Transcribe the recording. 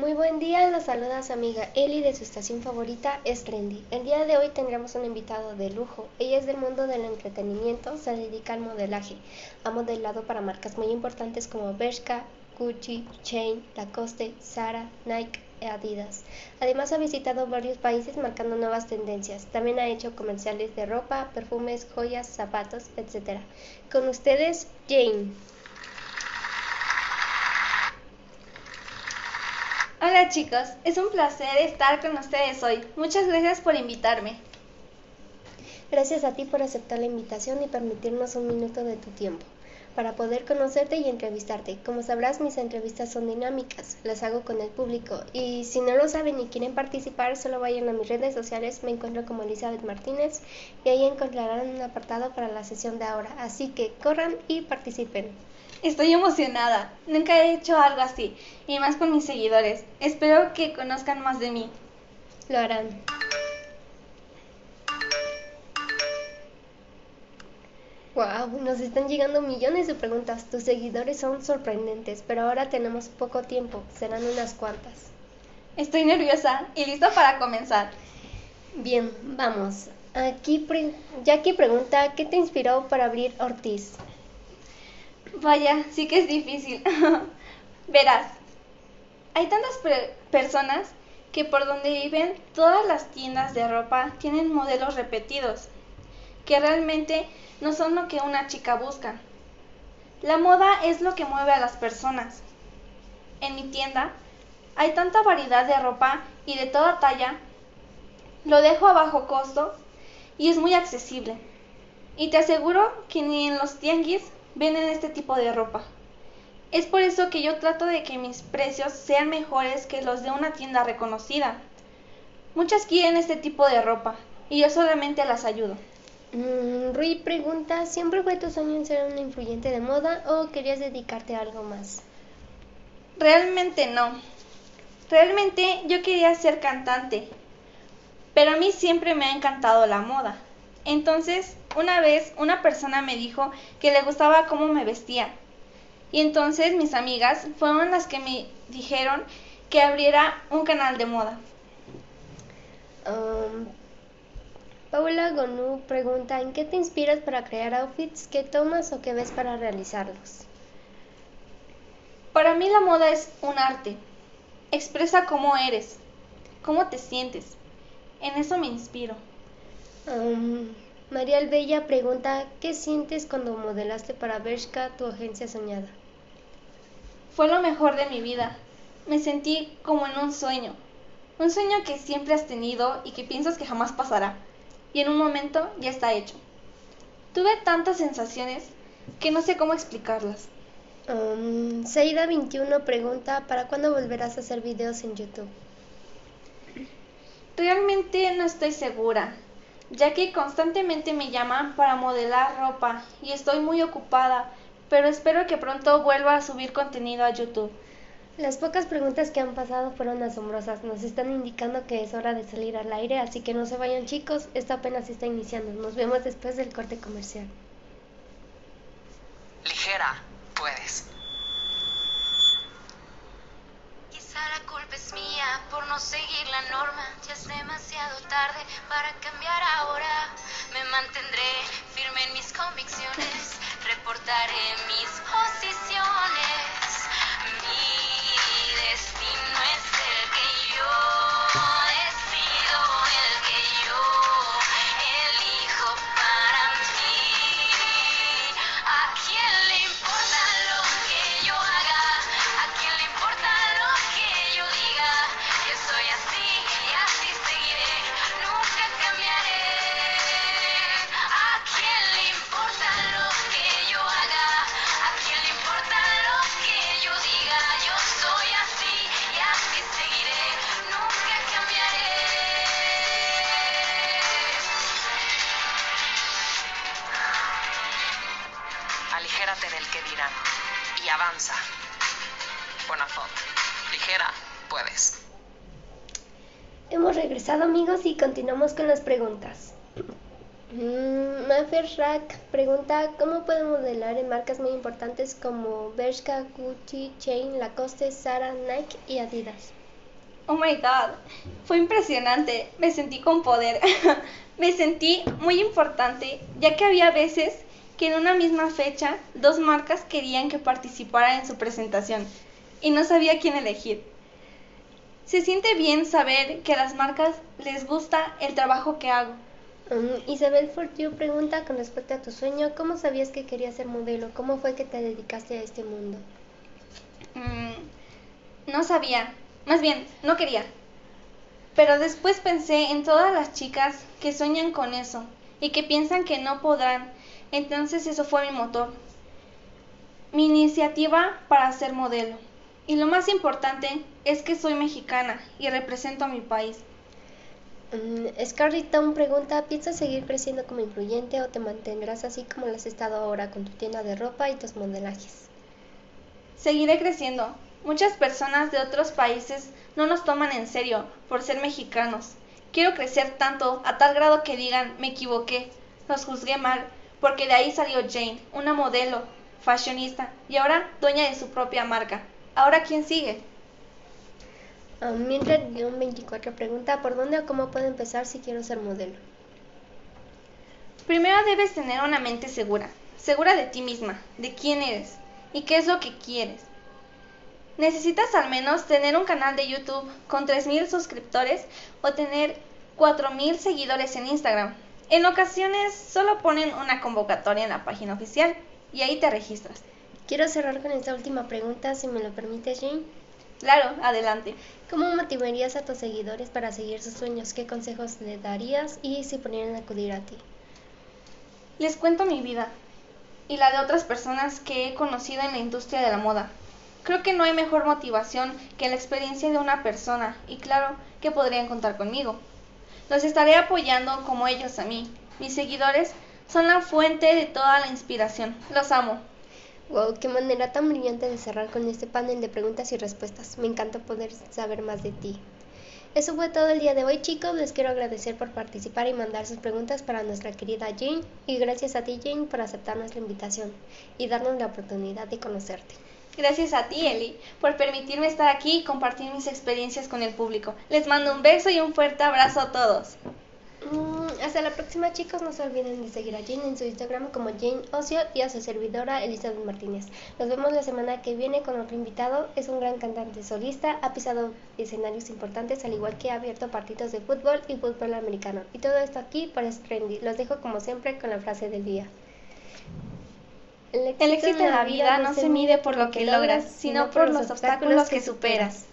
Muy buen día, los saluda su amiga Eli de su estación favorita es Trendy. El día de hoy tendremos un invitado de lujo. Ella es del mundo del entretenimiento, se dedica al modelaje. Ha modelado para marcas muy importantes como Bershka, Gucci, Chain, Lacoste, Zara, Nike, e Adidas. Además ha visitado varios países marcando nuevas tendencias. También ha hecho comerciales de ropa, perfumes, joyas, zapatos, etc. Con ustedes, Jane. Hola chicos, es un placer estar con ustedes hoy. Muchas gracias por invitarme. Gracias a ti por aceptar la invitación y permitirnos un minuto de tu tiempo para poder conocerte y entrevistarte. Como sabrás, mis entrevistas son dinámicas, las hago con el público y si no lo saben y quieren participar, solo vayan a mis redes sociales, me encuentro como Elizabeth Martínez y ahí encontrarán un apartado para la sesión de ahora, así que corran y participen. Estoy emocionada. Nunca he hecho algo así, y más con mis seguidores. Espero que conozcan más de mí. Lo harán. Wow, nos están llegando millones de preguntas. Tus seguidores son sorprendentes, pero ahora tenemos poco tiempo. Serán unas cuantas. Estoy nerviosa y lista para comenzar. Bien, vamos. Aquí Jackie pregunta, ¿qué te inspiró para abrir Ortiz? Vaya, sí que es difícil. Verás, hay tantas personas que por donde viven todas las tiendas de ropa tienen modelos repetidos, que realmente no son lo que una chica busca. La moda es lo que mueve a las personas. En mi tienda hay tanta variedad de ropa y de toda talla. Lo dejo a bajo costo y es muy accesible. Y te aseguro que ni en los tianguis venden este tipo de ropa. Es por eso que yo trato de que mis precios sean mejores que los de una tienda reconocida. Muchas quieren este tipo de ropa y yo solamente las ayudo. Mm, Rui pregunta, ¿siempre fue tu sueño ser una influyente de moda o querías dedicarte a algo más? Realmente no. Realmente yo quería ser cantante, pero a mí siempre me ha encantado la moda. Entonces, una vez una persona me dijo que le gustaba cómo me vestía. Y entonces mis amigas fueron las que me dijeron que abriera un canal de moda. Um, Paula Gonu pregunta, ¿en qué te inspiras para crear outfits? ¿Qué tomas o qué ves para realizarlos? Para mí la moda es un arte. Expresa cómo eres, cómo te sientes. En eso me inspiro. María Albella pregunta, ¿qué sientes cuando modelaste para Bershka, tu agencia soñada? Fue lo mejor de mi vida. Me sentí como en un sueño. Un sueño que siempre has tenido y que piensas que jamás pasará. Y en un momento ya está hecho. Tuve tantas sensaciones que no sé cómo explicarlas. Um, Seida21 pregunta, ¿para cuándo volverás a hacer videos en YouTube? Realmente no estoy segura ya que constantemente me llaman para modelar ropa y estoy muy ocupada, pero espero que pronto vuelva a subir contenido a YouTube. Las pocas preguntas que han pasado fueron asombrosas. Nos están indicando que es hora de salir al aire, así que no se vayan chicos, esto apenas está iniciando. Nos vemos después del corte comercial. Ligera, puedes. Es mía por no seguir la norma. Ya es demasiado tarde para cambiar ahora. Me mantendré firme en mis convicciones. Reportaré mis posiciones. Que dirán y avanza. Buena foto. Ligera, puedes. Hemos regresado amigos y continuamos con las preguntas. Mm, Mafer Rack pregunta cómo puedo modelar en marcas muy importantes como Bershka, Gucci, Chain, Lacoste, Zara, Nike y Adidas. Oh my god, fue impresionante, me sentí con poder, me sentí muy importante, ya que había veces que en una misma fecha dos marcas querían que participara en su presentación y no sabía quién elegir. Se siente bien saber que a las marcas les gusta el trabajo que hago. Um, Isabel Fortier pregunta con respecto a tu sueño, ¿cómo sabías que querías ser modelo? ¿Cómo fue que te dedicaste a este mundo? Mm, no sabía, más bien, no quería. Pero después pensé en todas las chicas que sueñan con eso y que piensan que no podrán. Entonces eso fue mi motor. Mi iniciativa para ser modelo. Y lo más importante es que soy mexicana y represento a mi país. Um, Scarlett Town pregunta, ¿piensas seguir creciendo como influyente o te mantendrás así como lo has estado ahora con tu tienda de ropa y tus modelajes? Seguiré creciendo. Muchas personas de otros países no nos toman en serio por ser mexicanos. Quiero crecer tanto a tal grado que digan, me equivoqué, los juzgué mal, porque de ahí salió Jane, una modelo, fashionista y ahora dueña de su propia marca. ¿Ahora quién sigue? Um, Mildred-24 pregunta, ¿por dónde o cómo puedo empezar si quiero ser modelo? Primero debes tener una mente segura, segura de ti misma, de quién eres y qué es lo que quieres. Necesitas al menos tener un canal de YouTube con 3.000 suscriptores o tener 4.000 seguidores en Instagram. En ocasiones solo ponen una convocatoria en la página oficial y ahí te registras. Quiero cerrar con esta última pregunta, si me lo permites, Jane. Claro, adelante. ¿Cómo motivarías a tus seguidores para seguir sus sueños? ¿Qué consejos le darías y si pudieran acudir a ti? Les cuento mi vida y la de otras personas que he conocido en la industria de la moda. Creo que no hay mejor motivación que la experiencia de una persona y claro que podrían contar conmigo. Los estaré apoyando como ellos a mí. Mis seguidores son la fuente de toda la inspiración. Los amo. Wow, qué manera tan brillante de cerrar con este panel de preguntas y respuestas. Me encanta poder saber más de ti. Eso fue todo el día de hoy, chicos. Les quiero agradecer por participar y mandar sus preguntas para nuestra querida Jane. Y gracias a ti, Jane, por aceptar nuestra invitación y darnos la oportunidad de conocerte. Gracias a ti, Eli, por permitirme estar aquí y compartir mis experiencias con el público. Les mando un beso y un fuerte abrazo a todos. Mm, hasta la próxima, chicos. No se olviden de seguir a Jane en su Instagram como Jane Ocio y a su servidora Elizabeth Martínez. Nos vemos la semana que viene con otro invitado. Es un gran cantante solista, ha pisado escenarios importantes, al igual que ha abierto partidos de fútbol y fútbol americano. Y todo esto aquí para Trendy. Los dejo como siempre con la frase del día. El éxito en la vida no se mide por lo que logras, sino por los obstáculos que superas.